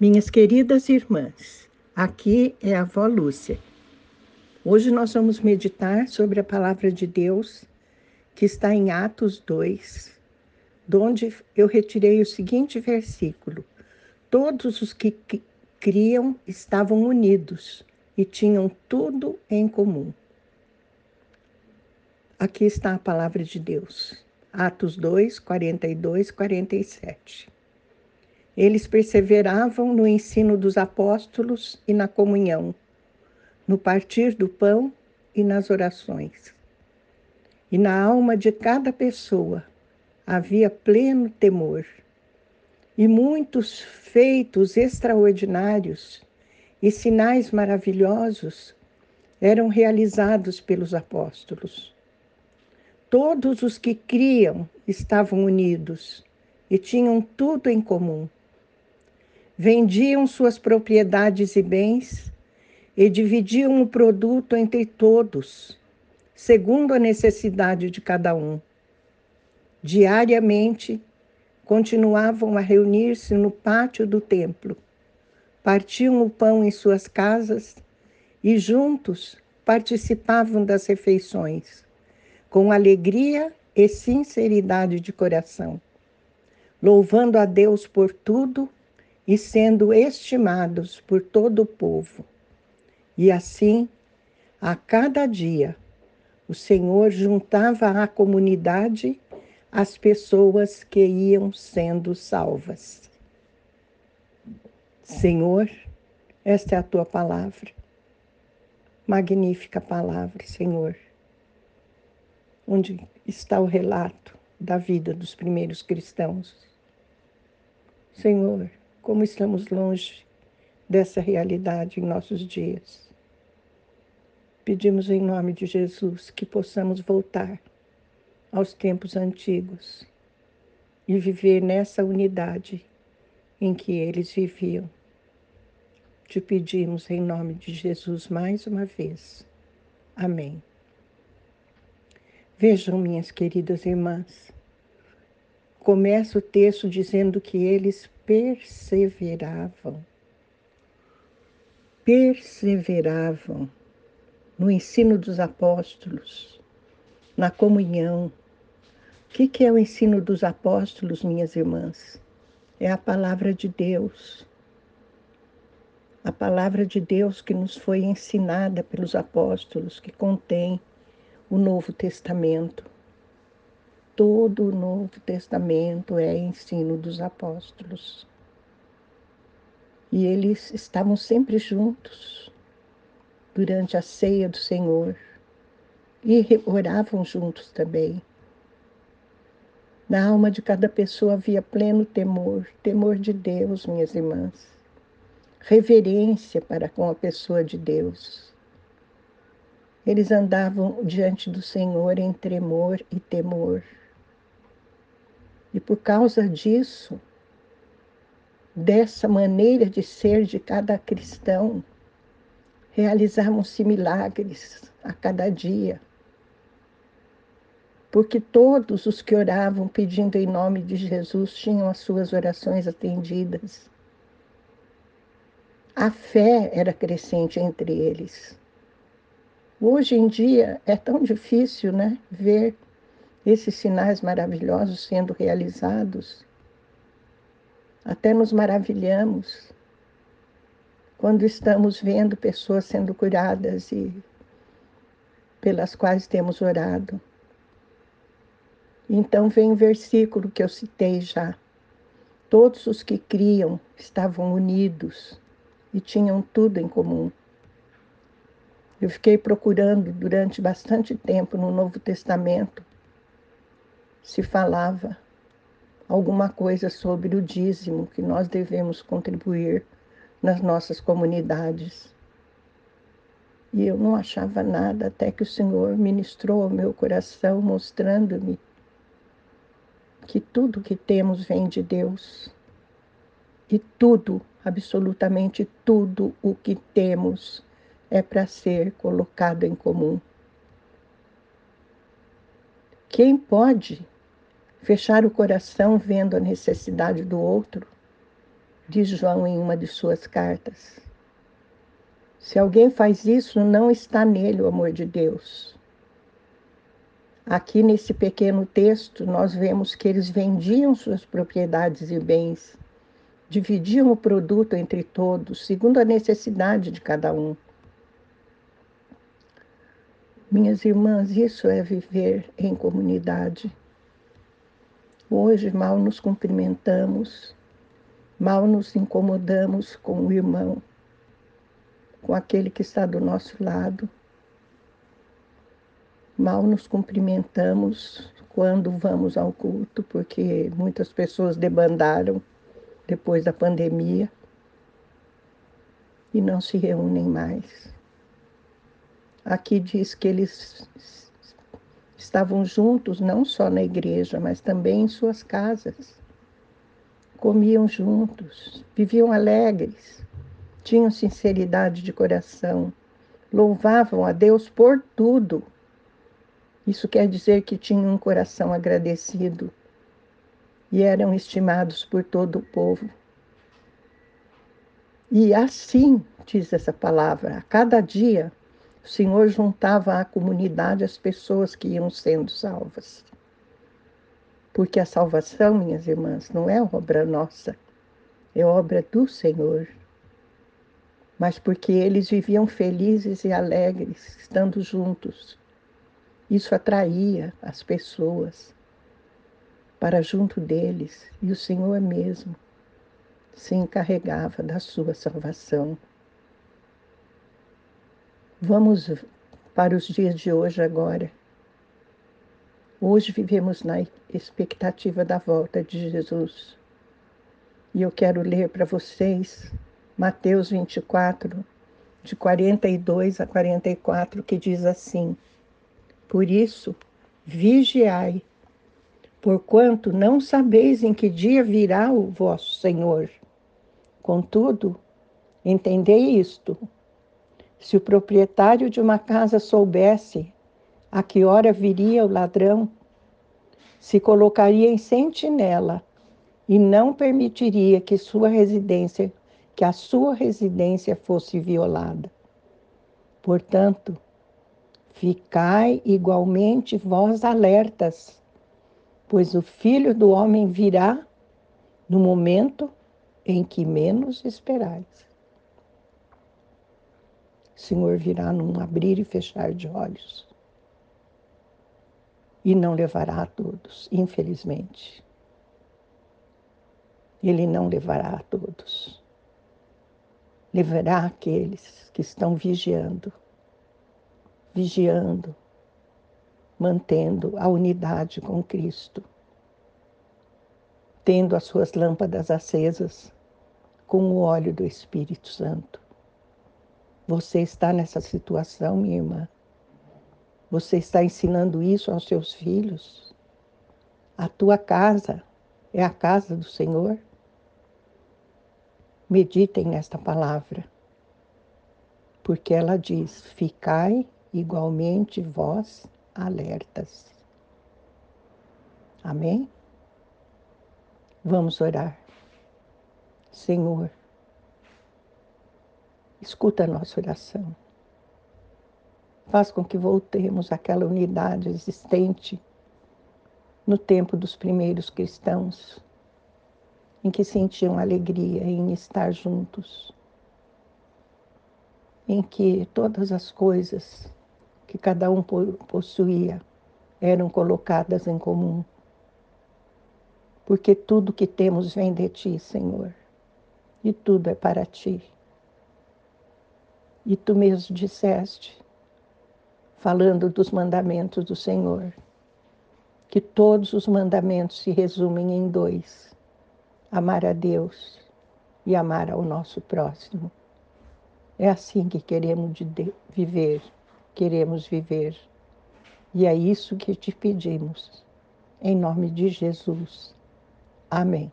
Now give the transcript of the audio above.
Minhas queridas irmãs, aqui é a avó Lúcia. Hoje nós vamos meditar sobre a palavra de Deus que está em Atos 2, onde eu retirei o seguinte versículo: Todos os que criam estavam unidos e tinham tudo em comum. Aqui está a palavra de Deus. Atos 2, 42, 47. Eles perseveravam no ensino dos apóstolos e na comunhão, no partir do pão e nas orações. E na alma de cada pessoa havia pleno temor. E muitos feitos extraordinários e sinais maravilhosos eram realizados pelos apóstolos. Todos os que criam estavam unidos e tinham tudo em comum. Vendiam suas propriedades e bens e dividiam o produto entre todos, segundo a necessidade de cada um. Diariamente, continuavam a reunir-se no pátio do templo, partiam o pão em suas casas e juntos participavam das refeições com alegria e sinceridade de coração, louvando a Deus por tudo e sendo estimados por todo o povo. E assim, a cada dia, o Senhor juntava à comunidade as pessoas que iam sendo salvas. Senhor, esta é a tua palavra. Magnífica palavra, Senhor onde está o relato da vida dos primeiros cristãos. Senhor, como estamos longe dessa realidade em nossos dias. Pedimos em nome de Jesus que possamos voltar aos tempos antigos e viver nessa unidade em que eles viviam. Te pedimos em nome de Jesus mais uma vez. Amém. Vejam, minhas queridas irmãs, começa o texto dizendo que eles perseveravam. Perseveravam no ensino dos apóstolos, na comunhão. O que é o ensino dos apóstolos, minhas irmãs? É a palavra de Deus. A palavra de Deus que nos foi ensinada pelos apóstolos, que contém o Novo Testamento. Todo o Novo Testamento é ensino dos apóstolos. E eles estavam sempre juntos durante a ceia do Senhor e oravam juntos também. Na alma de cada pessoa havia pleno temor, temor de Deus, minhas irmãs, reverência para com a pessoa de Deus. Eles andavam diante do Senhor em tremor e temor. E por causa disso, dessa maneira de ser de cada cristão, realizavam-se milagres a cada dia. Porque todos os que oravam pedindo em nome de Jesus tinham as suas orações atendidas. A fé era crescente entre eles. Hoje em dia é tão difícil né, ver esses sinais maravilhosos sendo realizados. Até nos maravilhamos quando estamos vendo pessoas sendo curadas e pelas quais temos orado. Então vem o versículo que eu citei já. Todos os que criam estavam unidos e tinham tudo em comum. Eu fiquei procurando durante bastante tempo no Novo Testamento se falava alguma coisa sobre o dízimo que nós devemos contribuir nas nossas comunidades. E eu não achava nada até que o Senhor ministrou ao meu coração, mostrando-me que tudo que temos vem de Deus. E tudo, absolutamente tudo o que temos é para ser colocado em comum. Quem pode fechar o coração vendo a necessidade do outro? diz João em uma de suas cartas. Se alguém faz isso, não está nele o amor de Deus. Aqui nesse pequeno texto, nós vemos que eles vendiam suas propriedades e bens, dividiam o produto entre todos, segundo a necessidade de cada um. Minhas irmãs, isso é viver em comunidade. Hoje mal nos cumprimentamos, mal nos incomodamos com o irmão, com aquele que está do nosso lado Mal nos cumprimentamos quando vamos ao culto, porque muitas pessoas debandaram depois da pandemia e não se reúnem mais. Aqui diz que eles estavam juntos não só na igreja, mas também em suas casas. Comiam juntos, viviam alegres, tinham sinceridade de coração, louvavam a Deus por tudo isso quer dizer que tinham um coração agradecido e eram estimados por todo o povo. E assim, diz essa palavra, a cada dia o Senhor juntava à comunidade as pessoas que iam sendo salvas. Porque a salvação, minhas irmãs, não é obra nossa, é obra do Senhor. Mas porque eles viviam felizes e alegres, estando juntos isso atraía as pessoas para junto deles e o Senhor mesmo se encarregava da sua salvação. Vamos para os dias de hoje agora. Hoje vivemos na expectativa da volta de Jesus. E eu quero ler para vocês Mateus 24, de 42 a 44, que diz assim: por isso, vigiai, porquanto não sabeis em que dia virá o vosso Senhor. Contudo, entendei isto: se o proprietário de uma casa soubesse a que hora viria o ladrão, se colocaria em sentinela e não permitiria que sua residência, que a sua residência fosse violada. Portanto, Ficai igualmente vós alertas, pois o Filho do Homem virá no momento em que menos esperais. O Senhor virá num abrir e fechar de olhos. E não levará a todos, infelizmente. Ele não levará a todos. Levará aqueles que estão vigiando vigiando, mantendo a unidade com Cristo, tendo as suas lâmpadas acesas com o óleo do Espírito Santo. Você está nessa situação, minha irmã? Você está ensinando isso aos seus filhos? A tua casa é a casa do Senhor? Meditem nesta palavra, porque ela diz: Ficai igualmente vós alertas. Amém? Vamos orar. Senhor, escuta a nossa oração. Faz com que voltemos àquela unidade existente no tempo dos primeiros cristãos, em que sentiam alegria em estar juntos, em que todas as coisas que cada um possuía eram colocadas em comum. Porque tudo que temos vem de ti, Senhor, e tudo é para ti. E tu mesmo disseste, falando dos mandamentos do Senhor, que todos os mandamentos se resumem em dois: amar a Deus e amar ao nosso próximo. É assim que queremos viver queremos viver. E é isso que te pedimos. Em nome de Jesus. Amém.